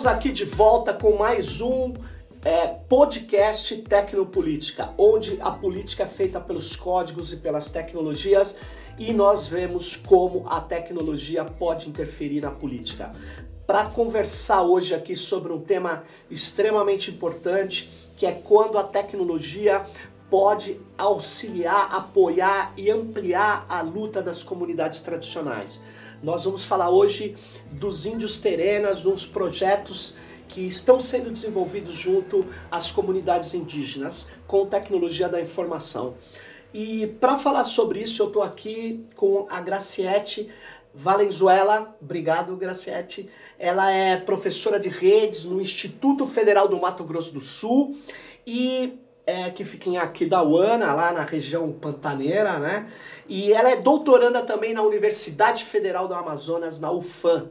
Estamos aqui de volta com mais um é, podcast Tecnopolítica, onde a política é feita pelos códigos e pelas tecnologias e nós vemos como a tecnologia pode interferir na política. Para conversar hoje aqui sobre um tema extremamente importante, que é quando a tecnologia pode auxiliar, apoiar e ampliar a luta das comunidades tradicionais. Nós vamos falar hoje dos índios terenas, dos projetos que estão sendo desenvolvidos junto às comunidades indígenas com tecnologia da informação. E para falar sobre isso, eu estou aqui com a Graciete Valenzuela. Obrigado, Graciete. Ela é professora de redes no Instituto Federal do Mato Grosso do Sul e é, que fica em Aquidauana, lá na região pantaneira, né? E ela é doutoranda também na Universidade Federal do Amazonas, na UFAM.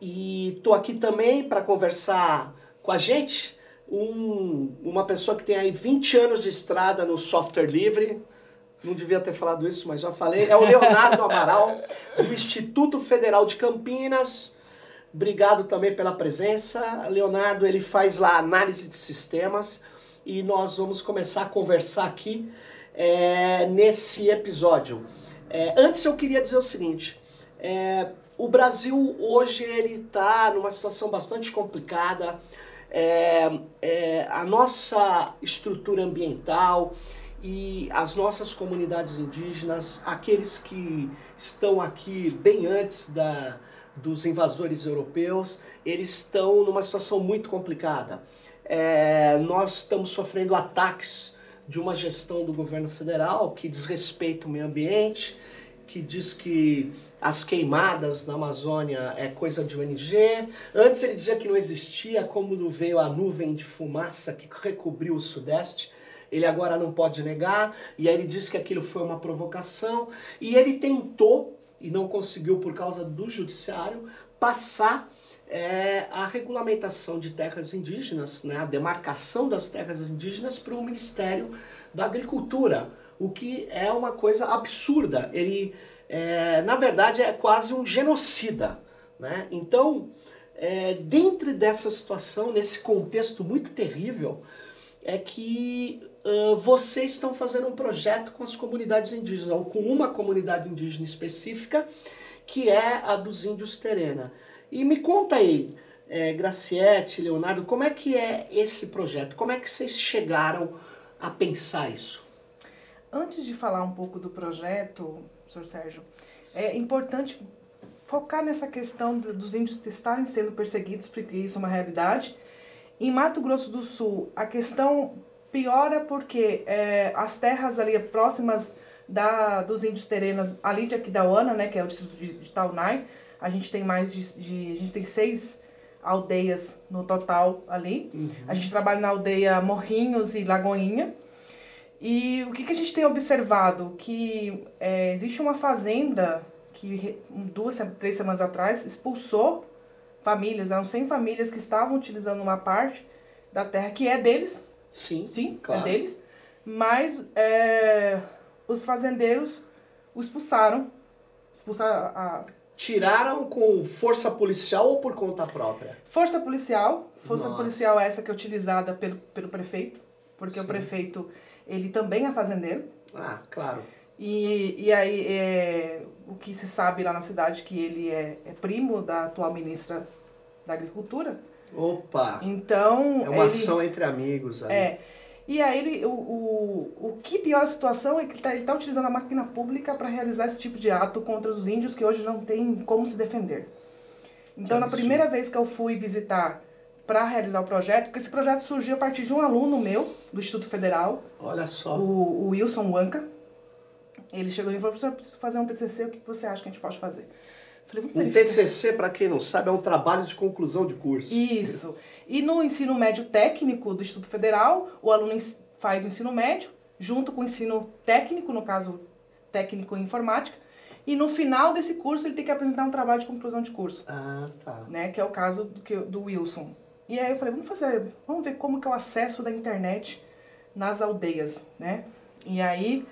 E tô aqui também para conversar com a gente, um, uma pessoa que tem aí 20 anos de estrada no software livre, não devia ter falado isso, mas já falei, é o Leonardo Amaral, do Instituto Federal de Campinas. Obrigado também pela presença. Leonardo, ele faz lá análise de sistemas e nós vamos começar a conversar aqui é, nesse episódio. É, antes eu queria dizer o seguinte: é, o Brasil hoje ele está numa situação bastante complicada. É, é, a nossa estrutura ambiental e as nossas comunidades indígenas, aqueles que estão aqui bem antes da, dos invasores europeus, eles estão numa situação muito complicada. É, nós estamos sofrendo ataques de uma gestão do governo federal que desrespeita o meio ambiente, que diz que as queimadas na Amazônia é coisa de ONG. Antes ele dizia que não existia, como veio a nuvem de fumaça que recobriu o Sudeste. Ele agora não pode negar, e aí ele disse que aquilo foi uma provocação, e ele tentou, e não conseguiu por causa do judiciário, passar é a regulamentação de terras indígenas, né, a demarcação das terras indígenas para o Ministério da Agricultura, o que é uma coisa absurda. Ele, é, na verdade, é quase um genocida. Né? Então, é, dentro dessa situação, nesse contexto muito terrível, é que uh, vocês estão fazendo um projeto com as comunidades indígenas, ou com uma comunidade indígena específica, que é a dos índios Terena. E me conta aí, é, Graciete, Leonardo, como é que é esse projeto? Como é que vocês chegaram a pensar isso? Antes de falar um pouco do projeto, professor Sérgio, é importante focar nessa questão dos índios estarem sendo perseguidos, porque isso é uma realidade. Em Mato Grosso do Sul, a questão piora porque é, as terras ali próximas da, dos índios terenas, ali de Aquidauana, né, que é o distrito de, de Taunay, a gente tem mais de, de a gente tem seis aldeias no total ali. Uhum. A gente trabalha na aldeia Morrinhos e Lagoinha. E o que, que a gente tem observado? Que é, existe uma fazenda que duas, três semanas atrás expulsou famílias, eram 100 famílias que estavam utilizando uma parte da terra que é deles. Sim, sim é claro. é deles. Mas é, os fazendeiros o expulsaram. Expulsaram a, Tiraram com força policial ou por conta própria? Força policial. Força Nossa. policial é essa que é utilizada pelo, pelo prefeito, porque Sim. o prefeito, ele também é fazendeiro. Ah, claro. E, e aí, é, o que se sabe lá na cidade que ele é, é primo da atual ministra da Agricultura. Opa! Então. É uma ele, ação entre amigos. Ali. É. E aí ele, o, o, o que piora a situação é que ele está tá utilizando a máquina pública para realizar esse tipo de ato contra os índios que hoje não tem como se defender. Então, na primeira vez que eu fui visitar para realizar o projeto, porque esse projeto surgiu a partir de um aluno meu, do Instituto Federal. Olha só. O, o Wilson Wanka. Ele chegou e falou, professor, preciso fazer um TCC, o que você acha que a gente pode fazer? Falei, um TCC, para quem não sabe, é um trabalho de conclusão de curso. Isso. E no ensino médio técnico do Instituto Federal, o aluno faz o ensino médio, junto com o ensino técnico, no caso técnico em informática, e no final desse curso ele tem que apresentar um trabalho de conclusão de curso. Ah, tá. Né, que é o caso do, do Wilson. E aí eu falei, vamos fazer, vamos ver como que é o acesso da internet nas aldeias, né? E aí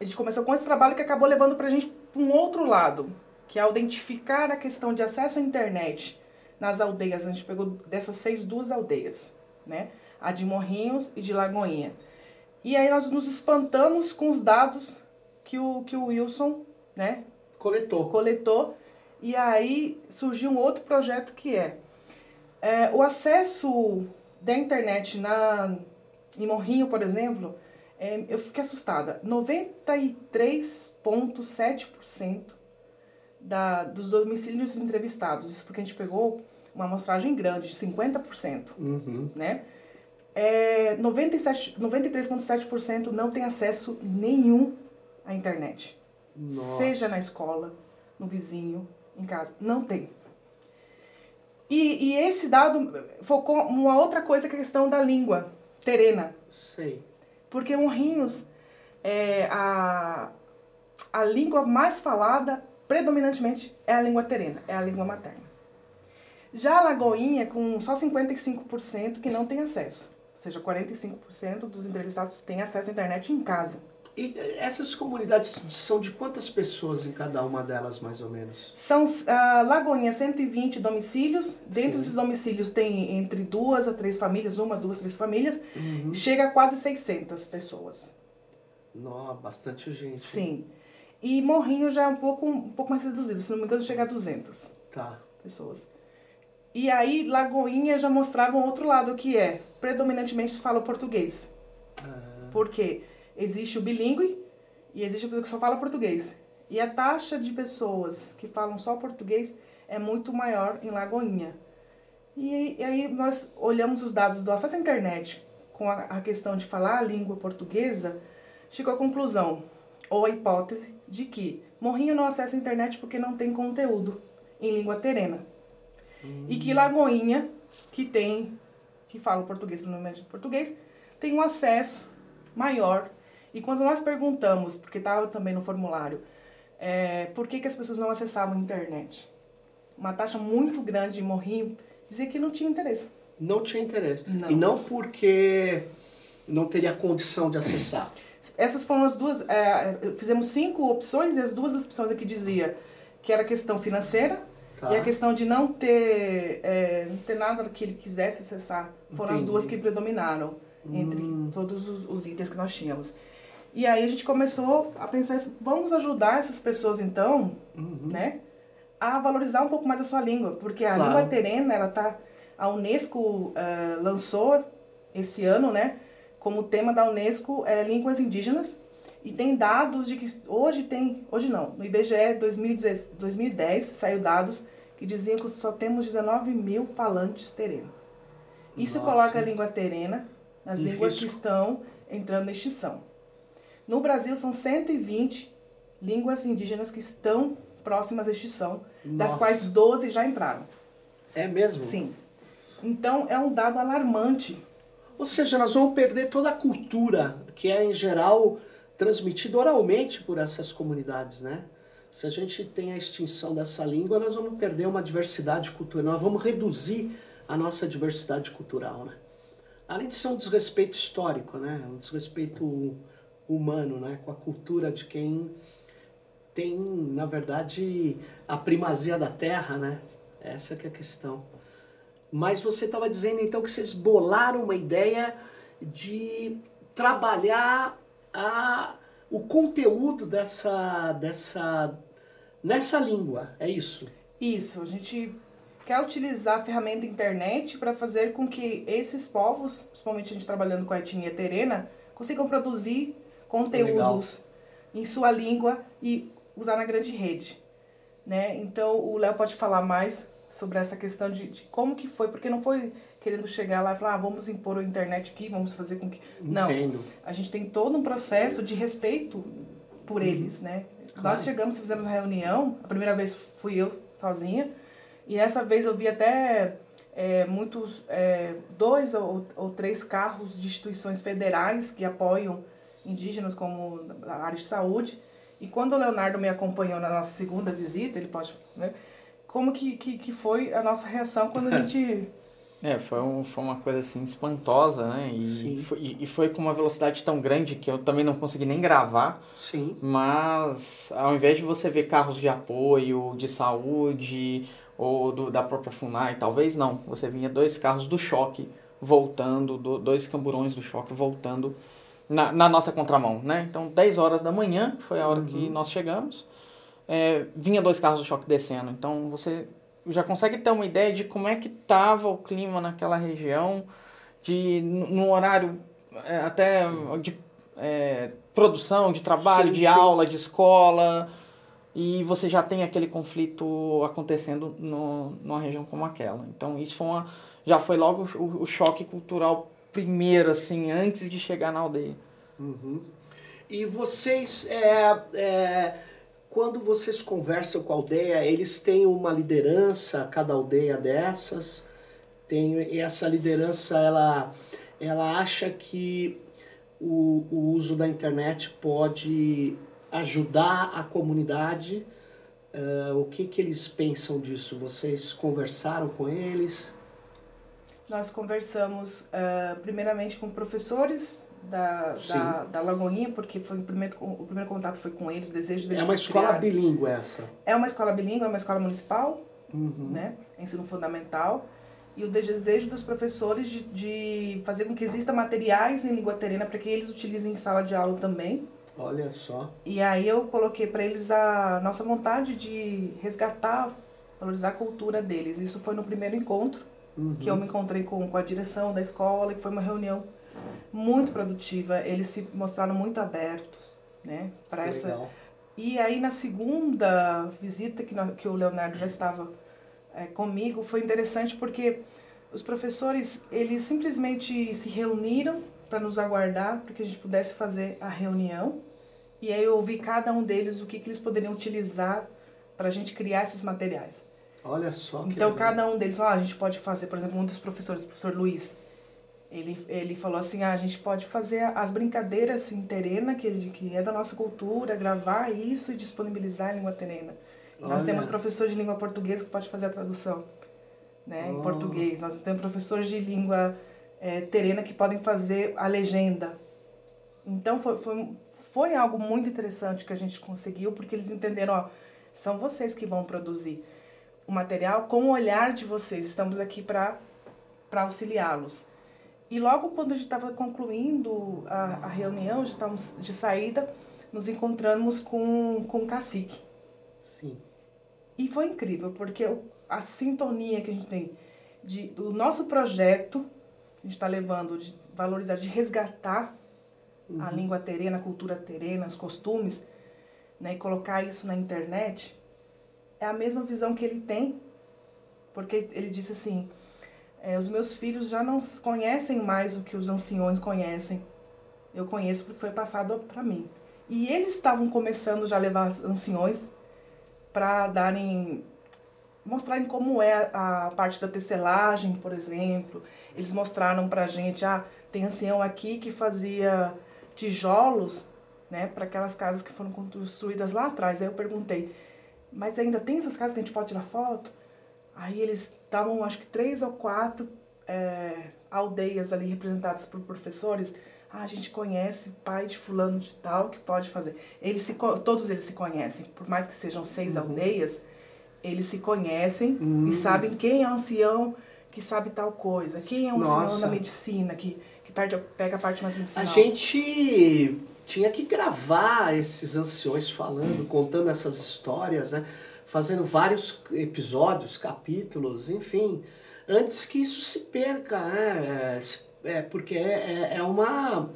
a gente começou com esse trabalho que acabou levando pra gente para um outro lado, que é identificar a questão de acesso à internet nas aldeias. A gente pegou dessas seis duas aldeias, né? A de Morrinhos e de Lagoinha. E aí nós nos espantamos com os dados que o, que o Wilson, né? Coletou. Coletou. E aí surgiu um outro projeto que é, é o acesso da internet na, em Morrinho, por exemplo, é, eu fiquei assustada. 93,7% da, dos domicílios entrevistados, isso porque a gente pegou uma amostragem grande, 50%, Uhum. né? É, 97 93,7% não tem acesso nenhum à internet. Nossa. Seja na escola, no vizinho, em casa. Não tem. E, e esse dado focou uma outra coisa que é a questão da língua terena. Sei. Porque Morrinhos é a, a língua mais falada, predominantemente, é a língua terena, é a língua materna. Já a Lagoinha, com só 55% que não tem acesso. Ou seja, 45% dos entrevistados têm acesso à internet em casa. E eh, essas comunidades são de quantas pessoas em cada uma delas, mais ou menos? São a Lagoinha 120 domicílios. Dentro Sim. desses domicílios tem entre duas a três famílias, uma, duas, três famílias. Uhum. Chega a quase 600 pessoas. Nossa, bastante gente. Sim. E Morrinho já é um pouco, um pouco mais reduzido. Se não me engano, chega a 200 Tá. pessoas. E aí, Lagoinha já mostrava um outro lado, que é, predominantemente fala o português. Ah, Porque existe o bilíngue e existe a pessoa que só fala português. E a taxa de pessoas que falam só português é muito maior em Lagoinha. E, e aí nós olhamos os dados do acesso à internet com a, a questão de falar a língua portuguesa, chegou à conclusão, ou a hipótese, de que Morrinho não acessa a internet porque não tem conteúdo em língua terena. E que Lagoinha, que tem, que fala português, provavelmente português, tem um acesso maior. E quando nós perguntamos, porque estava também no formulário, é, por que, que as pessoas não acessavam a internet? Uma taxa muito grande de Morrinho dizia que não tinha interesse. não tinha interesse. Não. E não porque não teria condição de acessar. Essas foram as duas. é, fizemos cinco opções e as duas opções aqui dizia que era a questão financeira Tá? e a questão de não ter, é, não ter nada que ele quisesse acessar. Foram as Entendi. duas que predominaram entre Hum. todos os, os itens que nós tínhamos. E aí a gente começou a pensar, vamos ajudar essas pessoas então, Uhum. né, a valorizar um pouco mais a sua língua, porque a Claro. língua terena, ela tá, a Unesco eh, lançou esse ano, né, como tema da Unesco é línguas indígenas e tem dados de que hoje tem, hoje não, no IBGE 2010, 2010 saiu dados que diziam que só temos 19 mil falantes tereno. Isso Nossa. coloca a língua terena nas Em línguas que risco. estão entrando em extinção. No Brasil são 120 línguas indígenas que estão próximas à extinção, das Nossa. quais 12 já entraram. É mesmo? Sim. Então é um dado alarmante. Ou seja, nós vamos perder toda a cultura que é, em geral, transmitida oralmente por essas comunidades, né? Se a gente tem a extinção dessa língua, nós vamos perder uma diversidade cultural, nós vamos reduzir a nossa diversidade cultural, né? Além de ser um desrespeito histórico, né? Um desrespeito humano, né? Com a cultura de quem tem, na verdade, a primazia da terra, né? Essa que é a questão. Mas você estava dizendo então que vocês bolaram uma ideia de trabalhar a, o conteúdo dessa, dessa nessa língua, é isso? Isso, a gente quer utilizar a ferramenta internet para fazer com que esses povos, principalmente a gente trabalhando com a etnia terena, consigam produzir conteúdos em sua língua e usar na grande rede. Né? Então o Léo pode falar mais sobre essa questão de, de como que foi, porque não foi querendo chegar lá e falar, ah, vamos impor a internet aqui, vamos fazer com que... Não, Entendo. a gente tem todo um processo de respeito por eles, né? Claro. Nós chegamos, fizemos a reunião, a primeira vez fui eu sozinha, e essa vez eu vi até é, muitos, é, dois ou, ou três carros de instituições federais que apoiam indígenas como a área de saúde, e quando o Leonardo me acompanhou na nossa segunda visita, ele pode, né? Como que, que, que foi a nossa reação quando a gente É, foi, um, foi uma coisa assim espantosa, né? E foi, e foi com uma velocidade tão grande que eu também não consegui nem gravar. Sim. Mas ao invés de você ver carros de apoio, de saúde ou do, da própria FUNAI, talvez não. Você vinha dois carros do choque voltando, do, dois camburões do choque voltando na, na nossa contramão, né? Então 10 horas da manhã, que foi a hora uhum. que nós chegamos, é, vinha dois carros do choque descendo. Então você já consegue ter uma ideia de como é que estava o clima naquela região, de no horário é, até de é, produção, de trabalho, sim, de sim. aula, de escola, e você já tem aquele conflito acontecendo no, numa região como aquela. Então isso foi uma, já foi logo o, o choque cultural primeiro, assim, antes de chegar na aldeia. Uhum. E vocês é, é quando vocês conversam com a aldeia, eles têm uma liderança, cada aldeia dessas tem e essa liderança ela ela acha que o, o uso da internet pode ajudar a comunidade. Uh, o que, que eles pensam disso? Vocês conversaram com eles? Nós conversamos uh, primeiramente com professores da, da, da, Lagoinha, porque foi o primeiro, o primeiro contato foi com eles, o desejo deles. É uma escola bilíngue essa? É uma escola bilíngue, é uma escola municipal, uhum. né? Ensino fundamental. E o desejo dos professores de, de fazer com que exista materiais em língua terena para que eles utilizem em sala de aula também. Olha só. E aí eu coloquei para eles a nossa vontade de resgatar, valorizar a cultura deles. Isso foi no primeiro encontro, uhum. que eu me encontrei com, com a direção da escola, que foi uma reunião muito produtiva, eles se mostraram muito abertos, né, para essa. Legal. E aí na segunda visita que, que o Leonardo já estava é, comigo, foi interessante porque os professores, eles simplesmente se reuniram para nos aguardar, para que a gente pudesse fazer a reunião. E aí eu ouvi cada um deles o que, que eles poderiam utilizar para a gente criar esses materiais. Olha só que Então legal. cada um deles, ah, a gente pode fazer, por exemplo, um dos professores, o professor Luiz, ele, ele falou assim, ah, a gente pode fazer as brincadeiras assim, terena, que, que é da nossa cultura, gravar isso e disponibilizar em língua terena. Olha. Nós temos professor de língua portuguesa que pode fazer a tradução né, oh. em português. Nós temos professores de língua é, terena que podem fazer a legenda. Então foi, foi, foi algo muito interessante que a gente conseguiu, porque eles entenderam, ó, são vocês que vão produzir o material com o olhar de vocês. Estamos aqui para auxiliá-los. E logo quando a gente estava concluindo a, a reunião, já estávamos de saída, nos encontramos com, com o cacique. Sim. E foi incrível, porque a sintonia que a gente tem de, do nosso projeto, a gente está levando de valorizar, de resgatar uhum. a língua terena, a cultura terena, os costumes, né, e colocar isso na internet, é a mesma visão que ele tem, porque ele disse assim, é, os meus filhos já não conhecem mais o que os anciões conhecem. Eu conheço porque foi passado para mim. E eles estavam começando já a levar anciões para darem mostrarem como é a parte da tecelagem, por exemplo. Eles mostraram para gente, ah, tem ancião aqui que fazia tijolos, né, para aquelas casas que foram construídas lá atrás. Aí eu perguntei, mas ainda tem essas casas que a gente pode tirar foto? Aí eles estavam, acho que três ou quatro é, aldeias ali representadas por professores. Ah, a gente conhece pai de fulano de tal que pode fazer. Eles se, todos eles se conhecem, por mais que sejam seis uhum. aldeias, eles se conhecem uhum. e sabem quem é ancião que sabe tal coisa, quem é um Nossa. ancião na medicina que, que perde, pega a parte mais medicinal. A gente tinha que gravar esses anciões falando, contando essas histórias, né? Fazendo vários episódios, capítulos, enfim, antes que isso se perca, né? É, é porque é, é, é, uma,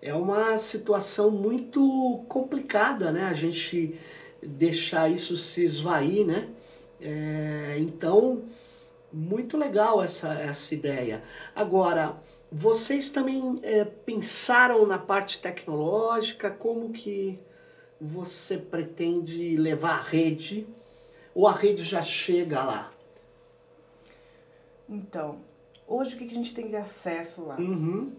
é uma situação muito complicada, né? A gente deixar isso se esvair, né? É, então, muito legal essa, essa ideia. Agora, vocês também é, pensaram na parte tecnológica, como que você pretende levar a rede ou a rede já chega lá? Então, hoje o que a gente tem de acesso lá? Uhum.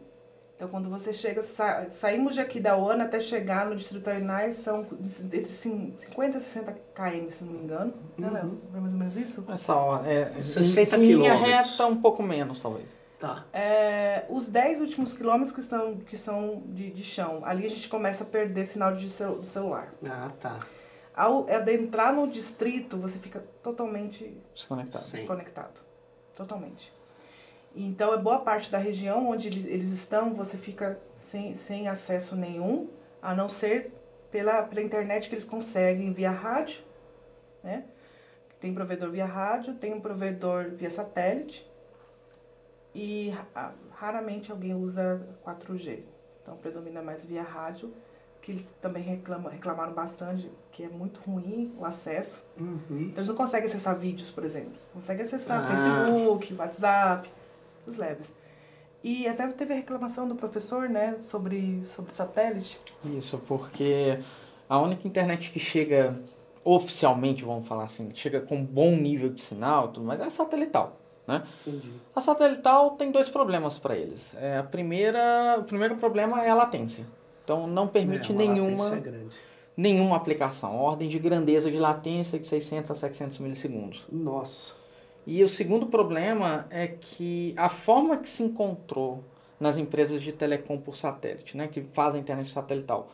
Então, quando você chega, sa saímos de aqui da OANA até chegar no Distrito Arenais, são entre 50 e 60 km, se não me engano. Né, Uhum. Léo? É mais ou menos isso? Essa hora, é, 60 em linha reta, um pouco menos, talvez. Tá. É, os 10 últimos quilômetros que, estão, que são de, de chão, ali a gente começa a perder sinal de cel do celular. Ah, tá. Ao adentrar no distrito, você fica totalmente Desconectado. Desconectado. Totalmente. Então, é boa parte da região onde eles, eles estão, você fica sem, sem acesso nenhum, a não ser pela, pela internet que eles conseguem via rádio, né? Tem provedor via rádio, tem um provedor via satélite e ra- raramente alguém usa 4G. Então, predomina mais via rádio, que eles também reclamam, reclamaram bastante, que é muito ruim o acesso. Uhum. Então eles não conseguem acessar vídeos, por exemplo. Consegue acessar Ah. Facebook, WhatsApp, os leves. E até teve a reclamação do professor, né, sobre, sobre satélite. Isso, porque a única internet que chega oficialmente, vamos falar assim, que chega com bom nível de sinal, tudo, mas é a satelital, né? Entendi. A satelital tem dois problemas para eles. É, a primeira, o primeiro problema é a latência. Então não permite É, uma nenhuma grande. nenhuma aplicação. Ordem de grandeza de latência de 600 a 700 milissegundos. Nossa. E o segundo problema é que a forma que se encontrou nas empresas de telecom por satélite, né, que fazem internet satelital,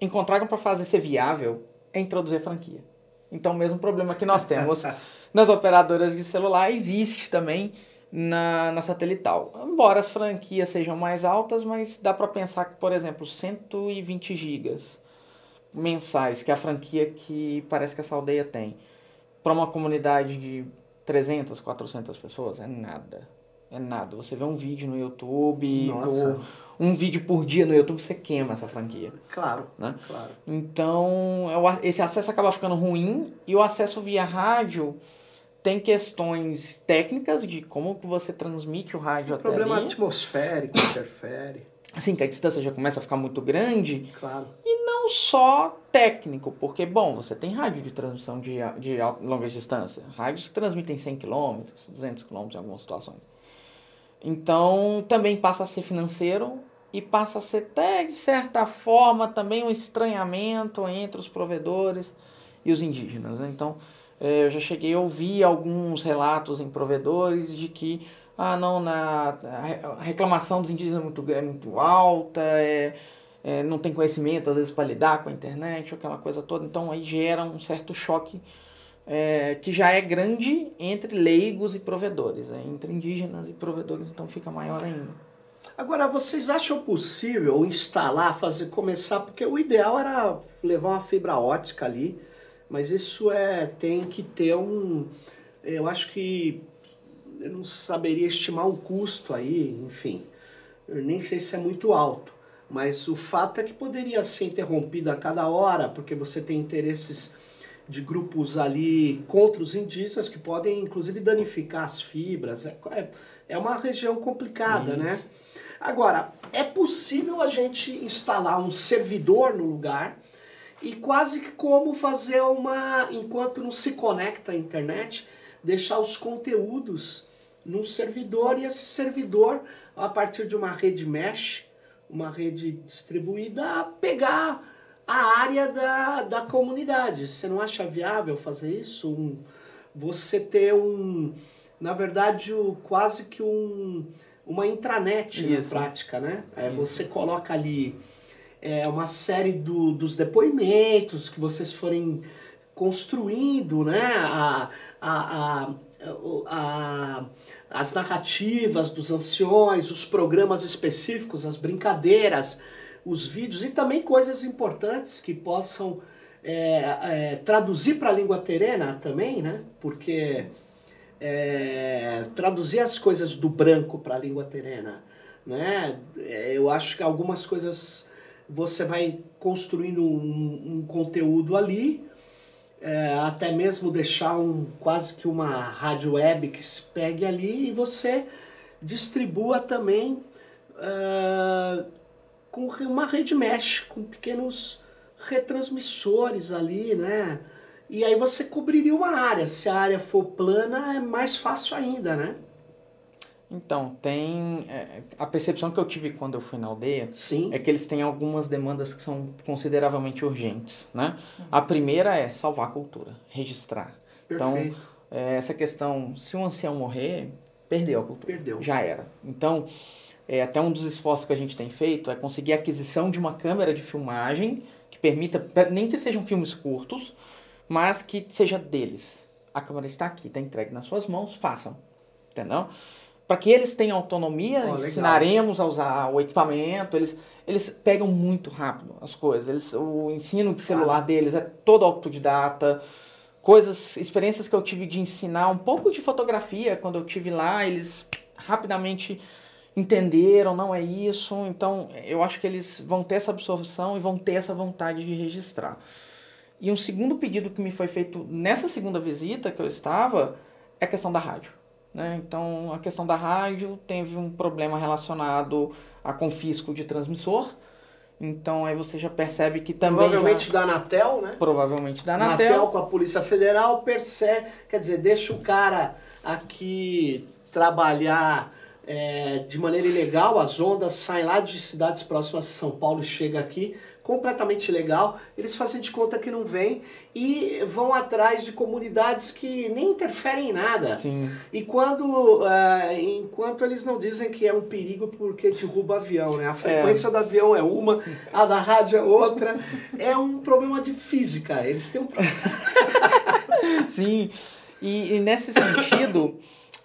encontraram para fazer ser viável é introduzir franquia. Então, o mesmo problema que nós temos nas operadoras de celular existe também na, na satelital. Embora as franquias sejam mais altas, mas dá para pensar que, por exemplo, 120 gigas mensais, que é a franquia que parece que essa aldeia tem, para uma comunidade de 300, 400 pessoas, é nada. É nada. Você vê um vídeo no YouTube, ou um vídeo por dia no YouTube, você queima essa franquia. Claro, Né? claro. Então, é esse acesso acaba ficando ruim e o acesso via rádio tem questões técnicas de como que você transmite o rádio até Problema ali. atmosférico, interfere. Assim, que a distância já começa a ficar muito grande. Claro. Não só técnico, porque, bom, você tem rádio de transmissão de, de longa distância. Rádios que transmitem 100 km, 200 km em algumas situações. Então, também passa a ser financeiro e passa a ser até, de certa forma, também um estranhamento entre os provedores e os indígenas. né? Então, eu já cheguei a ouvir alguns relatos em provedores de que, ah, não, na, a re- a reclamação dos indígenas é muito, é muito alta, é, é, não tem conhecimento, às vezes, para lidar com a internet, aquela coisa toda. Então, aí gera um certo choque é, que já é grande entre leigos e provedores. né? Entre indígenas e provedores, então, fica maior ainda. Agora, vocês acham possível instalar, fazer, começar, porque o ideal era levar uma fibra ótica ali, mas isso é tem que ter um, eu acho que eu não saberia estimar um custo aí, enfim, eu nem sei se é muito alto, mas o fato é que poderia ser interrompido a cada hora, porque você tem interesses de grupos ali contra os indígenas que podem inclusive danificar as fibras. É, é, é uma região complicada, Isso. né? Agora, é possível a gente instalar um servidor no lugar e quase que como fazer uma, enquanto não se conecta à internet, deixar os conteúdos num servidor e esse servidor, a partir de uma rede mesh, uma rede distribuída, pegar a área da, da comunidade. Você não acha viável fazer isso? Um, você ter um, na verdade, o, quase que um, uma intranet na Isso. prática, né? É, você coloca ali é, uma série do, dos depoimentos que vocês forem construindo, né? A, a, a, a- as narrativas dos anciões, os programas específicos, as brincadeiras, os vídeos e também coisas importantes que possam é, é, traduzir para a língua terena também, né? Porque é, traduzir as coisas do branco para a língua terena, né? É, eu acho que algumas coisas você vai construindo um, um conteúdo ali, é, até mesmo deixar um, quase que uma rádio web que se pegue ali e você distribua também ah, com uma rede mesh, com pequenos retransmissores ali, né? E aí você cobriria uma área. Se a área for plana, é mais fácil ainda, né? Então, tem. é, a percepção que eu tive quando eu fui na aldeia Sim. é que eles têm algumas demandas que são consideravelmente urgentes, né? A primeira é salvar a cultura, registrar. Então, Perfeito. é, essa questão, se um ancião morrer, perdeu a cultura. Perdeu. Já era. Então, é, até um dos esforços que a gente tem feito é conseguir a aquisição de uma câmera de filmagem que permita, pe- nem que sejam filmes curtos, mas que seja deles. A câmera está aqui, está entregue nas suas mãos, façam. Entendeu? Para que eles tenham autonomia, legal. ensinaremos a usar o equipamento, eles, eles pegam muito rápido as coisas. Eles, o ensino de celular deles é todo autodidata. Coisas, experiências que eu tive de ensinar um pouco de fotografia quando eu tive lá, eles rapidamente entenderam, não é isso. Então, eu acho que eles vão ter essa absorção e vão ter essa vontade de registrar. E um segundo pedido que me foi feito nessa segunda visita que eu estava é a questão da rádio. Né? Então, a questão da rádio teve um problema relacionado a confisco de transmissor. Então, aí você já percebe que também. Provavelmente já, da Anatel, né? provavelmente da Anatel. Anatel. com a Polícia Federal percebe, quer dizer, deixa o cara aqui trabalhar é, de maneira ilegal, as ondas saem lá de cidades próximas de São Paulo e chega aqui, completamente ilegal, eles fazem de conta que não vem e vão atrás de comunidades que nem interferem em nada. Sim. E quando, ah, enquanto eles não dizem que é um perigo porque derruba avião, né? A frequência do avião é uma, a da rádio é outra. É um problema de física. Eles têm um problema. Sim, e, e nesse sentido,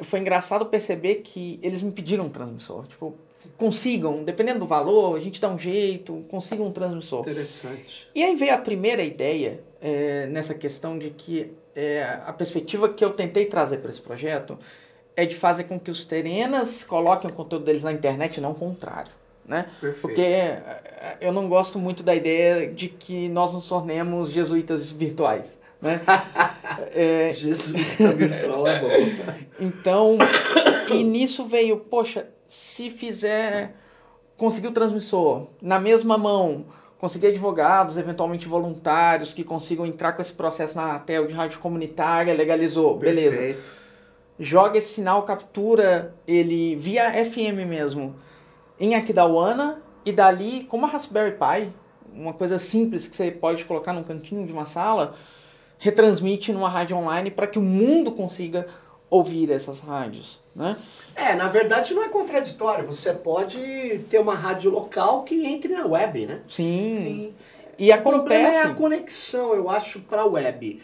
foi engraçado perceber que eles me pediram um transmissor. Tipo, consigam, dependendo do valor, a gente dá um jeito, consigam um transmissor. Interessante. E aí veio a primeira ideia é, nessa questão de que é, a perspectiva que eu tentei trazer para esse projeto é de fazer com que os terenas coloquem o conteúdo deles na internet não o contrário. Né? Perfeito. Porque é, eu não gosto muito da ideia de que nós nos tornemos jesuítas virtuais. Né? É, Jesuíta virtual é bom. então, e nisso veio, poxa, se fizer, conseguir o transmissor na mesma mão, conseguir advogados, eventualmente voluntários, que consigam entrar com esse processo na Anatel de rádio comunitária, legalizou, beleza. Perfeito. Joga esse sinal, captura ele via FM mesmo, em Aquidauana, e dali, como a Raspberry Pi, uma coisa simples que você pode colocar num cantinho de uma sala, retransmite numa rádio online para que o mundo consiga ouvir essas rádios, né? É, na verdade não é contraditório. Você pode ter uma rádio local que entre na web, né? Sim. Sim. E O problema acontece. é a conexão, eu acho, para a web.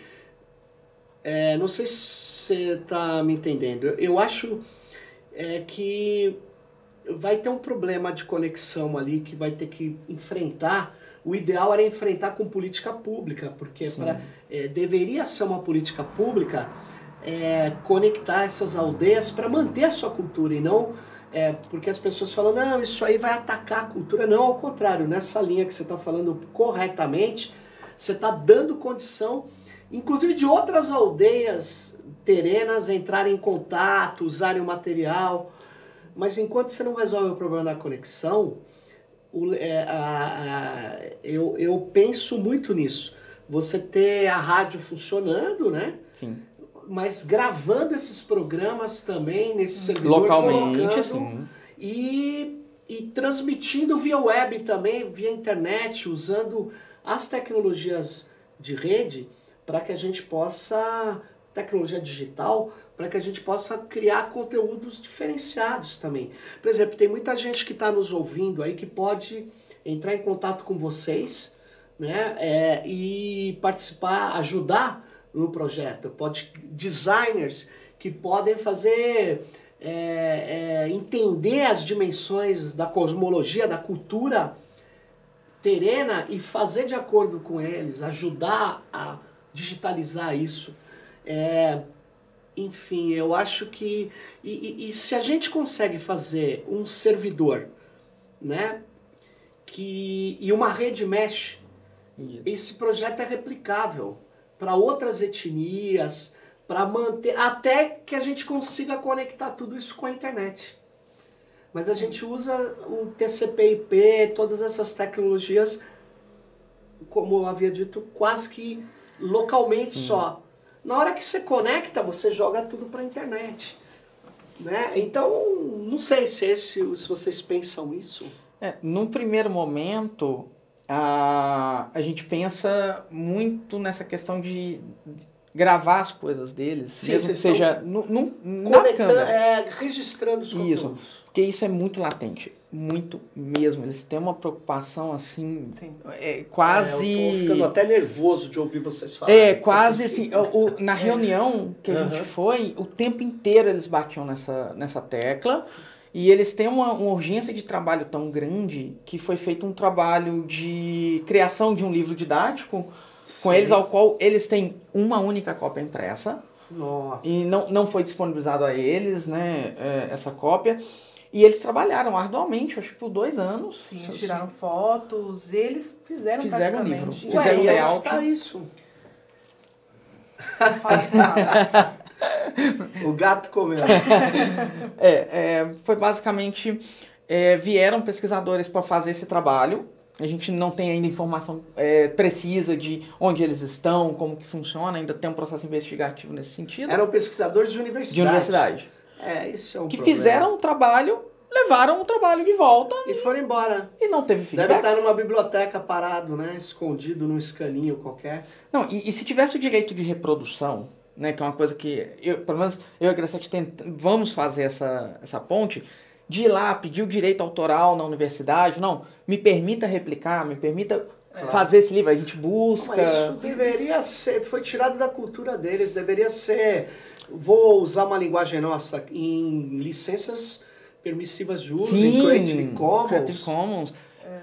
É, não sei se você está me entendendo. Eu acho é, que vai ter um problema de conexão ali que vai ter que enfrentar. O ideal era enfrentar com política pública, porque pra, é, deveria ser uma política pública é, conectar essas aldeias para manter a sua cultura e não é, porque as pessoas falam, não, isso aí vai atacar a cultura. Não, ao contrário, nessa linha que você está falando corretamente, você está dando condição, inclusive de outras aldeias terenas entrarem em contato, usarem o material. Mas enquanto você não resolve o problema da conexão, o- é, a- a- eu, eu penso muito nisso. Você ter a rádio funcionando, né? Sim. Mas gravando esses programas também nesse servidor, Localmente, assim. e, e transmitindo via web também, via internet, usando as tecnologias de rede para que a gente possa, tecnologia digital, para que a gente possa criar conteúdos diferenciados também. Por exemplo, tem muita gente que está nos ouvindo aí que pode entrar em contato com vocês né, é, e participar, ajudar no projeto. Pode designers que podem fazer é, é, entender as dimensões da cosmologia, da cultura terena e fazer de acordo com eles, ajudar a digitalizar isso. É, enfim, eu acho que e, e- e se a gente consegue fazer um servidor, né, que e uma rede mesh Isso. esse projeto é replicável para outras etnias, para manter até que a gente consiga conectar tudo isso com a internet. Mas a gente usa o TCP/IP, todas essas tecnologias, como eu havia dito, quase que localmente só. Na hora que você conecta, você joga tudo para a internet. Né? Então, não sei se, esse, se vocês pensam isso. É, num primeiro momento, a, a gente pensa muito nessa questão de gravar as coisas deles, Sim, mesmo que seja no, no, na câmera. é, registrando os conteúdos. Isso, porque isso é muito latente, muito mesmo. Eles têm uma preocupação assim, Sim. é, É, quase... eu tô ficando até nervoso de ouvir vocês falarem. É, quase assim, o, o- na reunião que a gente Aham. foi, o tempo inteiro eles batiam nessa, nessa tecla e eles têm uma, uma urgência de trabalho tão grande que foi feito um trabalho de criação de um livro didático com Sim. eles, ao qual eles têm uma única cópia impressa Nossa. e não, não foi disponibilizado a eles, né, é, essa cópia. E eles trabalharam arduamente, acho que por dois anos. Sim, Se- tiraram fotos, eles fizeram, Fizeram um praticamente. livro. Fizeram onde layout. tá isso? Não fala essa palavra. O gato comeu. É, é, foi basicamente é, vieram pesquisadores para fazer esse trabalho. A gente não tem ainda informação é, precisa de onde eles estão, como que funciona. Ainda tem um processo investigativo nesse sentido. Eram pesquisadores de universidade. de universidade É, isso é um que problema. fizeram um trabalho, levaram o trabalho de volta E foram embora. e não teve Deve feedback. estar numa biblioteca parado, né? Escondido num escaninho qualquer. Não, e, e se tivesse o direito de reprodução, né, que é uma coisa que eu, pelo menos eu e a Graciete tent- vamos fazer essa, essa ponte, de ir lá pedir o direito autoral na universidade, não, me permita replicar, me permita fazer esse livro, a gente busca. Mas isso deveria ser, foi tirado da cultura deles, deveria ser, vou usar uma linguagem nossa, em licenças permissivas de uso, em Creative Commons, Creative Commons.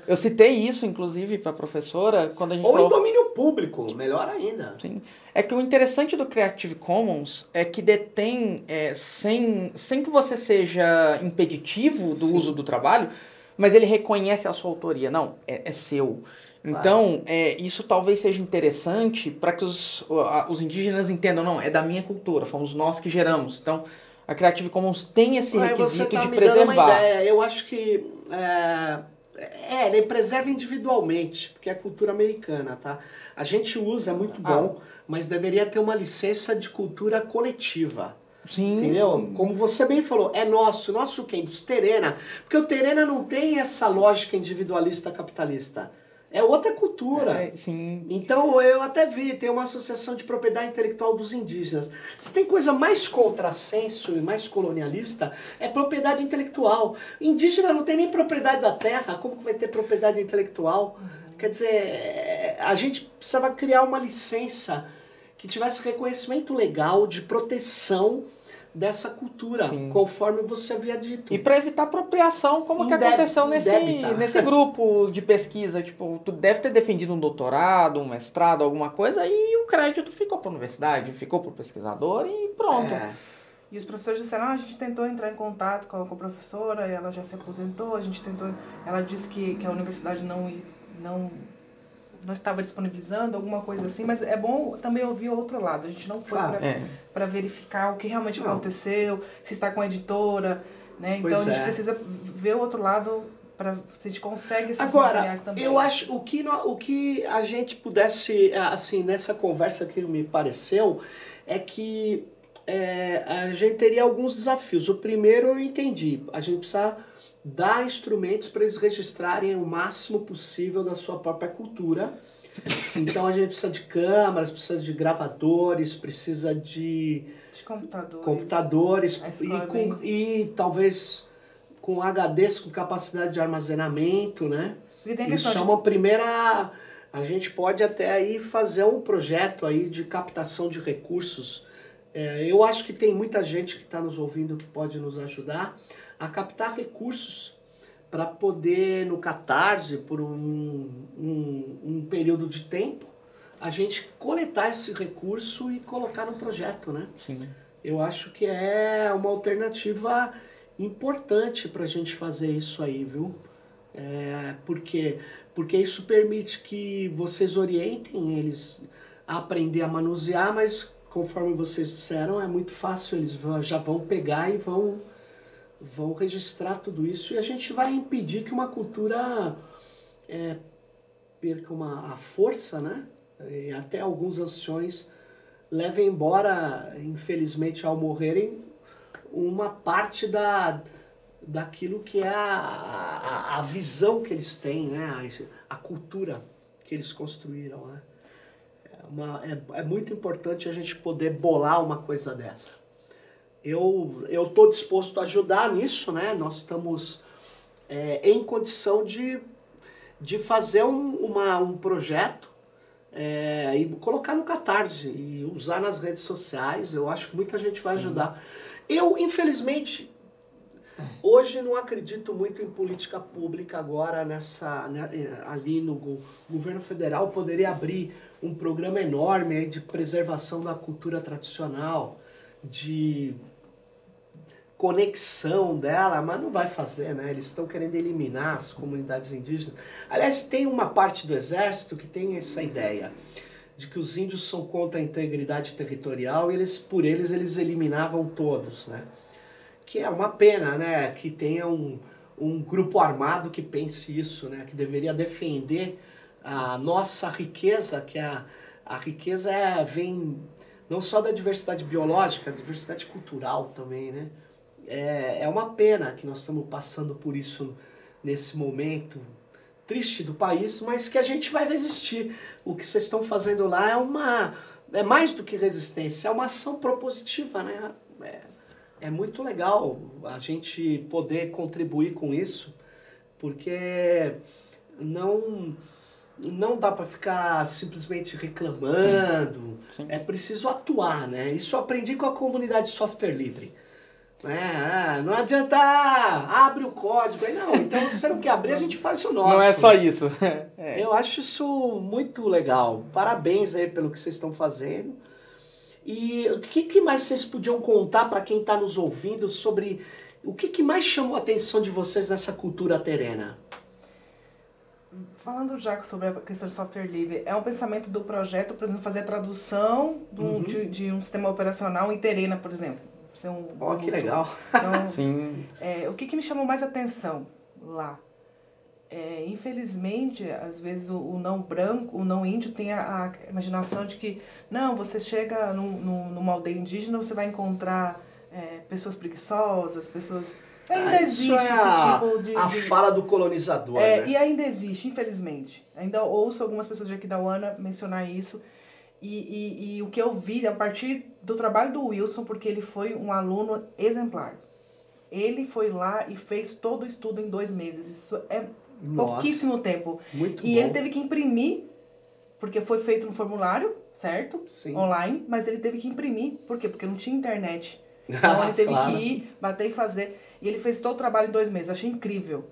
Eu citei isso, inclusive, para a professora, quando a gente ou falou... em domínio público, melhor ainda. Sim. É que o interessante do Creative Commons é que detém, é, sem, sem que você seja impeditivo do Sim. uso do trabalho, mas ele reconhece a sua autoria. Não, é, é seu. Então, é, isso talvez seja interessante para que os, os indígenas entendam, não, é da minha cultura, fomos nós que geramos. Então, a Creative Commons tem esse requisito tá de preservar. Eu acho que é, é, ele preserva individualmente, porque é cultura americana, tá? A gente usa, é muito Ah. bom, mas deveria ter uma licença de cultura coletiva. Sim. Entendeu? Como você bem falou, é nosso. Nosso quem? Dos Terena. Porque o Terena não tem essa lógica individualista capitalista. É outra cultura. É, sim. Então eu até vi, tem uma associação de propriedade intelectual dos indígenas. Se tem coisa mais contrassenso e mais colonialista, é propriedade intelectual. Indígena não tem nem propriedade da terra, como que vai ter propriedade intelectual? Quer dizer, é, a gente precisava criar uma licença que tivesse reconhecimento legal de proteção dessa cultura, Sim. conforme você havia dito. E para evitar apropriação, como que aconteceu nesse, nesse grupo de pesquisa. Tipo, tu deve ter defendido um doutorado, um mestrado, alguma coisa, e o crédito ficou para a universidade, ficou para o pesquisador e pronto. É. E os professores disseram, ah, a gente tentou entrar em contato com a, com a professora, ela já se aposentou, a gente tentou... Ela disse que, que a universidade não, não, não estava disponibilizando, alguma coisa assim, mas é bom também ouvir o outro lado. A gente não foi Claro. para É. para verificar o que realmente Não. aconteceu, se está com a editora, né? Então Pois a gente é. precisa ver o outro lado para se a gente consegue esses Agora, materiais também. eu acho o que, o que a gente pudesse, assim, nessa conversa que me pareceu, é que é, a gente teria alguns desafios. O primeiro eu entendi, a gente precisa dar instrumentos para eles registrarem o máximo possível da sua própria cultura. Então a gente precisa de câmeras, precisa de gravadores, precisa de de computadores. computadores e, escola com, e talvez com HDs com capacidade de armazenamento, né? Isso é de- uma primeira. A gente pode até aí fazer um projeto aí de captação de recursos. É, eu acho que tem muita gente que está nos ouvindo que pode nos ajudar a captar recursos para poder, no Catarse, por um, um, um período de tempo, a gente coletar esse recurso e colocar no projeto, né? Sim. Eu acho que é uma alternativa importante para a gente fazer isso aí, viu? É, porque, porque isso permite que vocês orientem eles a aprender a manusear, mas conforme vocês disseram, é muito fácil, eles já vão pegar e vão, vão registrar tudo isso e a gente vai impedir que uma cultura é, perca uma, a força, né? E até alguns anciões levem embora, infelizmente, ao morrerem, uma parte da, daquilo que é a, a, a visão que eles têm, né? a, a cultura que eles construíram. Né? É, uma, é, é muito importante a gente poder bolar uma coisa dessa. Eu estou disposto a ajudar nisso, né? Nós estamos é, em condição de, de fazer um, uma, um projeto é, e colocar no Catarse e usar nas redes sociais. Eu acho que muita gente vai Sim. ajudar. Eu, infelizmente, hoje não acredito muito em política pública agora nessa né, ali no governo federal poderia abrir um programa enorme de preservação da cultura tradicional, de conexão dela, mas não vai fazer, né? Eles estão querendo eliminar as comunidades indígenas. Aliás, tem uma parte do exército que tem essa ideia de que os índios são contra a integridade territorial e eles, por eles, eles eliminavam todos, né? Que é uma pena, né? Que tenha um, um grupo armado que pense isso, né? Que deveria defender a nossa riqueza, que a, a riqueza é, vem não só da diversidade biológica, a diversidade cultural também, né? É, é uma pena que nós estamos passando por isso nesse momento triste do país, mas que a gente vai resistir. O que vocês estão fazendo lá é uma é mais do que resistência, é uma ação propositiva, né? É, é muito legal a gente poder contribuir com isso, porque não não dá para ficar simplesmente reclamando, Sim. é preciso atuar, né? Isso eu aprendi com a comunidade software livre. É, não adianta, ah, abre o código. Aí, não, então se você não quer abrir, a gente faz o nosso. Não é só isso. É. Eu acho isso muito legal. Parabéns aí pelo que vocês estão fazendo. E o que, que mais vocês podiam contar para quem está nos ouvindo sobre o que, que mais chamou a atenção de vocês nessa cultura terena? Falando já sobre a questão de software livre, é um pensamento do projeto, por exemplo, fazer a tradução do, uhum. de, de um sistema operacional em Terena, por exemplo ser um. Oh, que legal! Então, Sim. É, o que, que me chamou mais atenção lá? É, infelizmente, às vezes o, o, não branco, o não índio tem a, a imaginação de que, não, você chega num, num, numa aldeia indígena, você vai encontrar é, pessoas preguiçosas, pessoas. Ainda ah, existe é esse tipo de. A de, fala do colonizador. É, né? E ainda existe, infelizmente. Ainda ouço algumas pessoas de UANA mencionar isso. E, e, e, o que eu vi a partir do trabalho do Wilson, porque ele foi um aluno exemplar. Ele foi lá e fez todo o estudo em dois meses. Isso é Nossa, pouquíssimo tempo. Muito e bom. ele teve que imprimir, porque foi feito no formulário, certo? Sim. Online, mas ele teve que imprimir. Por quê? Porque não tinha internet. Então ele teve claro. que ir, bater e fazer. E ele fez todo o trabalho em dois meses. Achei incrível.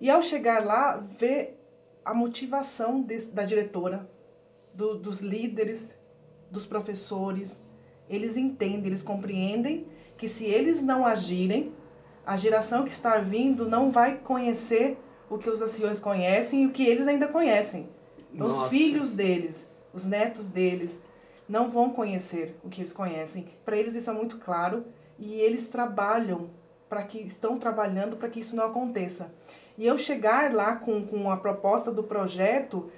E ao chegar lá, ver a motivação da diretora, do, dos líderes, dos professores. Eles entendem, eles compreendem que se eles não agirem, a geração que está vindo não vai conhecer o que os anciões conhecem e o que eles ainda conhecem. Então, os filhos deles, os netos deles, não vão conhecer o que eles conhecem. Para eles isso é muito claro e eles trabalham para que estão trabalhando para que isso não aconteça. E eu chegar lá com, com a proposta do projeto,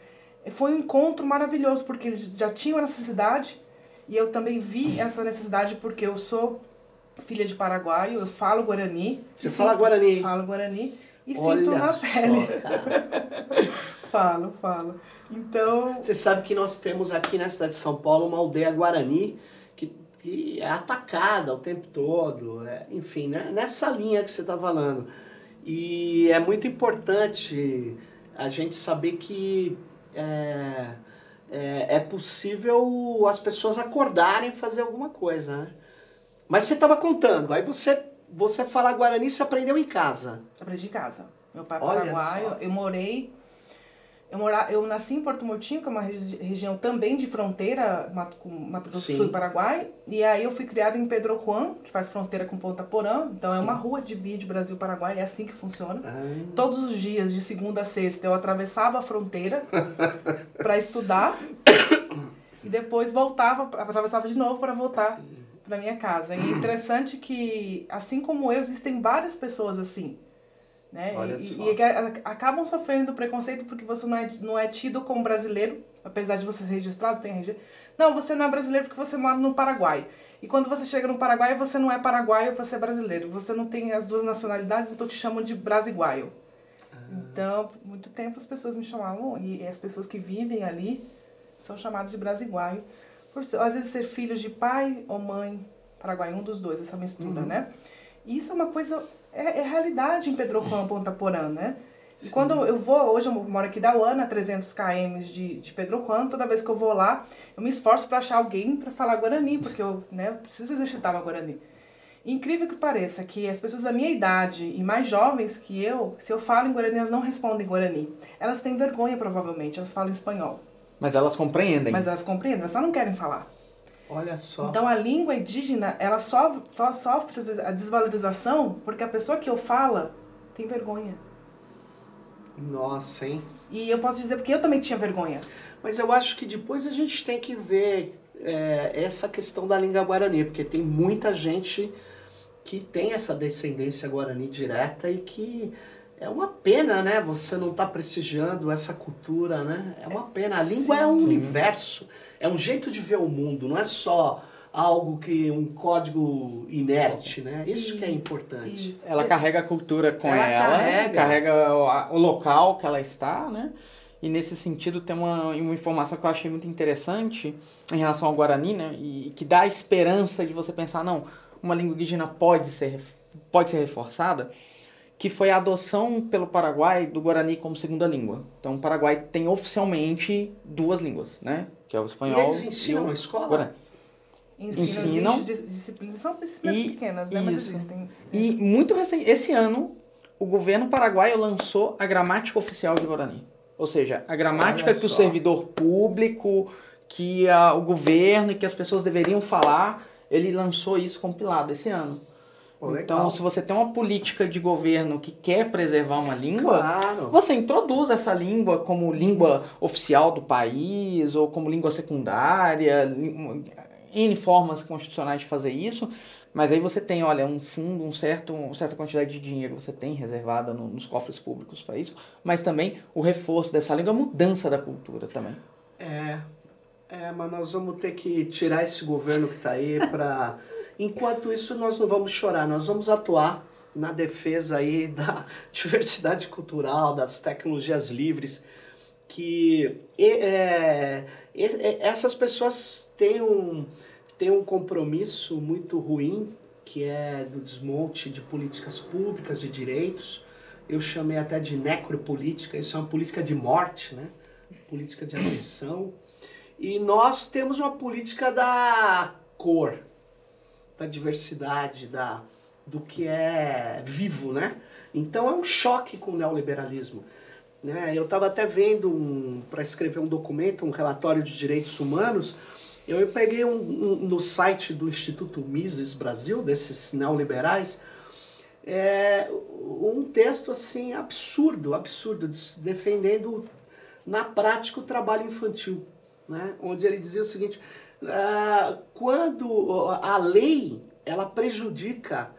foi um encontro maravilhoso, porque eles já tinham a necessidade, e eu também vi essa necessidade porque eu sou filha de paraguaio, eu falo guarani. Você fala sinto, guarani? Falo guarani e Olha sinto na pele. falo, falo. Então. Você sabe que nós temos aqui na cidade de São Paulo uma aldeia guarani que, que é atacada o tempo todo. É, enfim, né? nessa linha que você está falando. E é muito importante a gente saber que é, é, é possível as pessoas acordarem e fazer alguma coisa, né? Mas você estava contando, aí você, você fala Guarani, você aprendeu em casa. Aprendi em casa. Meu pai é paraguaio, eu morei eu, mora, eu nasci em Porto Murtinho, que é uma regi região também de fronteira Mato, com Mato Grosso do Sul e Paraguai. E aí eu fui criada em Pedro Juan, que faz fronteira com Ponta Porã. Então Sim. é uma rua de vídeo Brasil-Paraguai, é assim que funciona. Ah. Todos os dias, de segunda a sexta, eu atravessava a fronteira para estudar. e depois voltava, atravessava de novo para voltar para minha casa. E é interessante que, assim como eu, existem várias pessoas assim né? E, e, acabam sofrendo preconceito porque você não é, não é tido como brasileiro, Apesar de você ser registrado, tem RG. Não, você não é brasileiro porque você mora no Paraguai. E quando você chega no Paraguai, você não é paraguaio, você é brasileiro. Você não tem as duas nacionalidades, então te chamam de brasiguaio. Ah. Então, muito tempo as pessoas me chamavam, e as pessoas que vivem ali são chamadas de brasiguaio. Por, às vezes ser filhos de pai ou mãe paraguaio, um dos dois, essa mistura, uhum. né? E isso é uma coisa, é, é realidade em Pedro Juan, Ponta Porã, né? E quando eu vou, hoje eu moro aqui da UANA, 300 km de, de Pedro Juan, toda vez que eu vou lá, eu me esforço para achar alguém para falar Guarani, porque eu, né, eu preciso exercitar meu Guarani. Incrível que pareça que as pessoas da minha idade e mais jovens que eu, se eu falo em Guarani, elas não respondem Guarani. Elas têm vergonha, provavelmente, elas falam espanhol. Mas elas compreendem. Mas elas compreendem, elas só não querem falar. Olha só. Então a língua indígena, ela sofre, sofre a desvalorização porque a pessoa que eu fala tem vergonha. Nossa, hein? E eu posso dizer porque eu também tinha vergonha. Mas eu acho que depois a gente tem que ver é, essa questão da língua guarani, porque tem muita gente que tem essa descendência guarani direta e que é uma pena, né? Você não tá prestigiando essa cultura, né? É uma pena. A língua Sim. é um universo, é um jeito de ver o mundo, não é só algo que um código inerte, né? Isso que é importante. Isso. Ela carrega a cultura com ela, ela carrega. carrega o, o, local que ela está, né? E nesse sentido tem uma, uma informação que eu achei muito interessante em relação ao Guarani, né? E que dá a esperança de você pensar, não, uma língua indígena pode ser, pode ser reforçada, que foi a adoção pelo Paraguai do Guarani como segunda língua. Então o Paraguai tem oficialmente duas línguas, né? Que é o espanhol e eles ensinam e o na escola? Guarani ensinam. Existe disciplinas, são disciplinas e, pequenas, né? Mas existem. Né? E muito recente, esse ano, o governo paraguaio lançou a gramática oficial de Guarani. Ou seja, a gramática que o servidor público, que a, o governo e que as pessoas deveriam falar, ele lançou isso compilado esse ano. Pô, então, se você tem uma política de governo que quer preservar uma língua, claro. você introduz essa língua como língua oficial do país ou como língua secundária, N formas constitucionais de fazer isso, mas aí você tem, olha, um fundo, um certo, uma certa quantidade de dinheiro você tem reservada no, nos cofres públicos para isso, mas também o reforço dessa língua, a mudança da cultura também. É, é, mas nós vamos ter que tirar esse governo que está aí para... Enquanto isso, nós não vamos chorar, nós vamos atuar na defesa aí da diversidade cultural, das tecnologias livres, que é, é, essas pessoas tem um, tem um compromisso muito ruim, que é do desmonte de políticas públicas, de direitos. Eu chamei até de necropolítica, isso é uma política de morte, né? política de agressão. E nós temos uma política da cor, da diversidade, da, do que é vivo, né? Então é um choque com o neoliberalismo. Né? Eu estava até vendo um, para escrever um documento, um relatório de direitos humanos, eu peguei um, um, no site do Instituto Mises Brasil, desses neoliberais, é, um texto assim absurdo, absurdo, defendendo na prática o trabalho infantil, né? onde ele dizia o seguinte, ah, quando a lei ela prejudica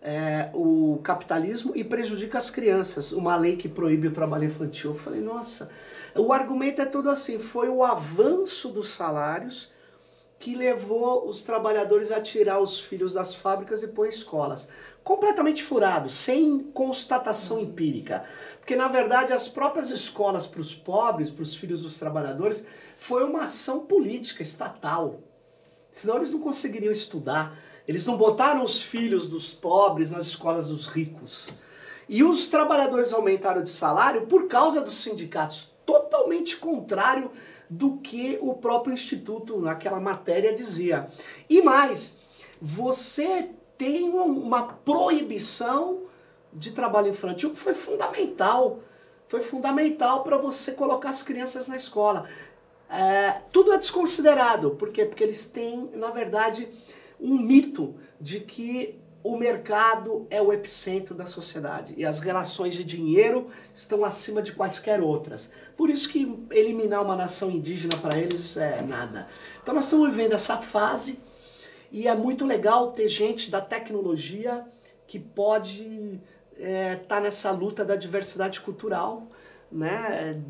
é, o capitalismo e prejudica as crianças, uma lei que proíbe o trabalho infantil. Eu falei, nossa, o argumento é todo assim, foi o avanço dos salários que levou os trabalhadores a tirar os filhos das fábricas e pôr em escolas. Completamente furado, sem constatação empírica. Porque, na verdade, as próprias escolas para os pobres, para os filhos dos trabalhadores, foi uma ação política, estatal. Senão eles não conseguiriam estudar. Eles não botaram os filhos dos pobres nas escolas dos ricos. E os trabalhadores aumentaram de salário por causa dos sindicatos, totalmente contrário do que o próprio Instituto, naquela matéria, dizia. E mais, você tem uma proibição de trabalho infantil que foi fundamental. Foi fundamental para você colocar as crianças na escola. É, tudo é desconsiderado. Por quê? Porque eles têm, na verdade, um mito de que o mercado é o epicentro da sociedade e as relações de dinheiro estão acima de quaisquer outras. Por isso que eliminar uma nação indígena para eles é nada. Então nós estamos vivendo essa fase e é muito legal ter gente da tecnologia que pode estar é, tá nessa luta da diversidade cultural, né,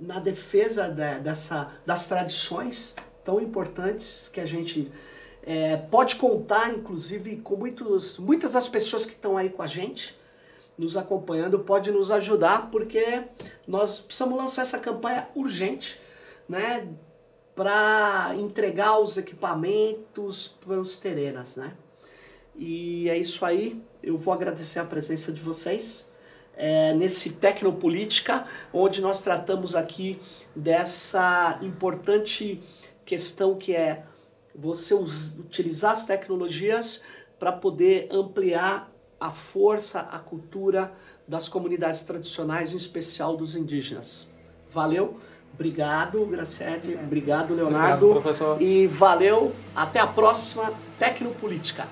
na defesa de, dessa, das tradições tão importantes que a gente é, pode contar, inclusive, com muitos, muitas das pessoas que estão aí com a gente, nos acompanhando, pode nos ajudar, porque nós precisamos lançar essa campanha urgente, né, para entregar os equipamentos para os terenas, né? E é isso aí. Eu vou agradecer a presença de vocês é, nesse Tecnopolítica, onde nós tratamos aqui dessa importante questão que é você utilizar as tecnologias para poder ampliar a força, a cultura das comunidades tradicionais, em especial dos indígenas. Valeu, obrigado, Gracete, obrigado, Leonardo. Obrigado, professor. E valeu, até a próxima Tecnopolítica.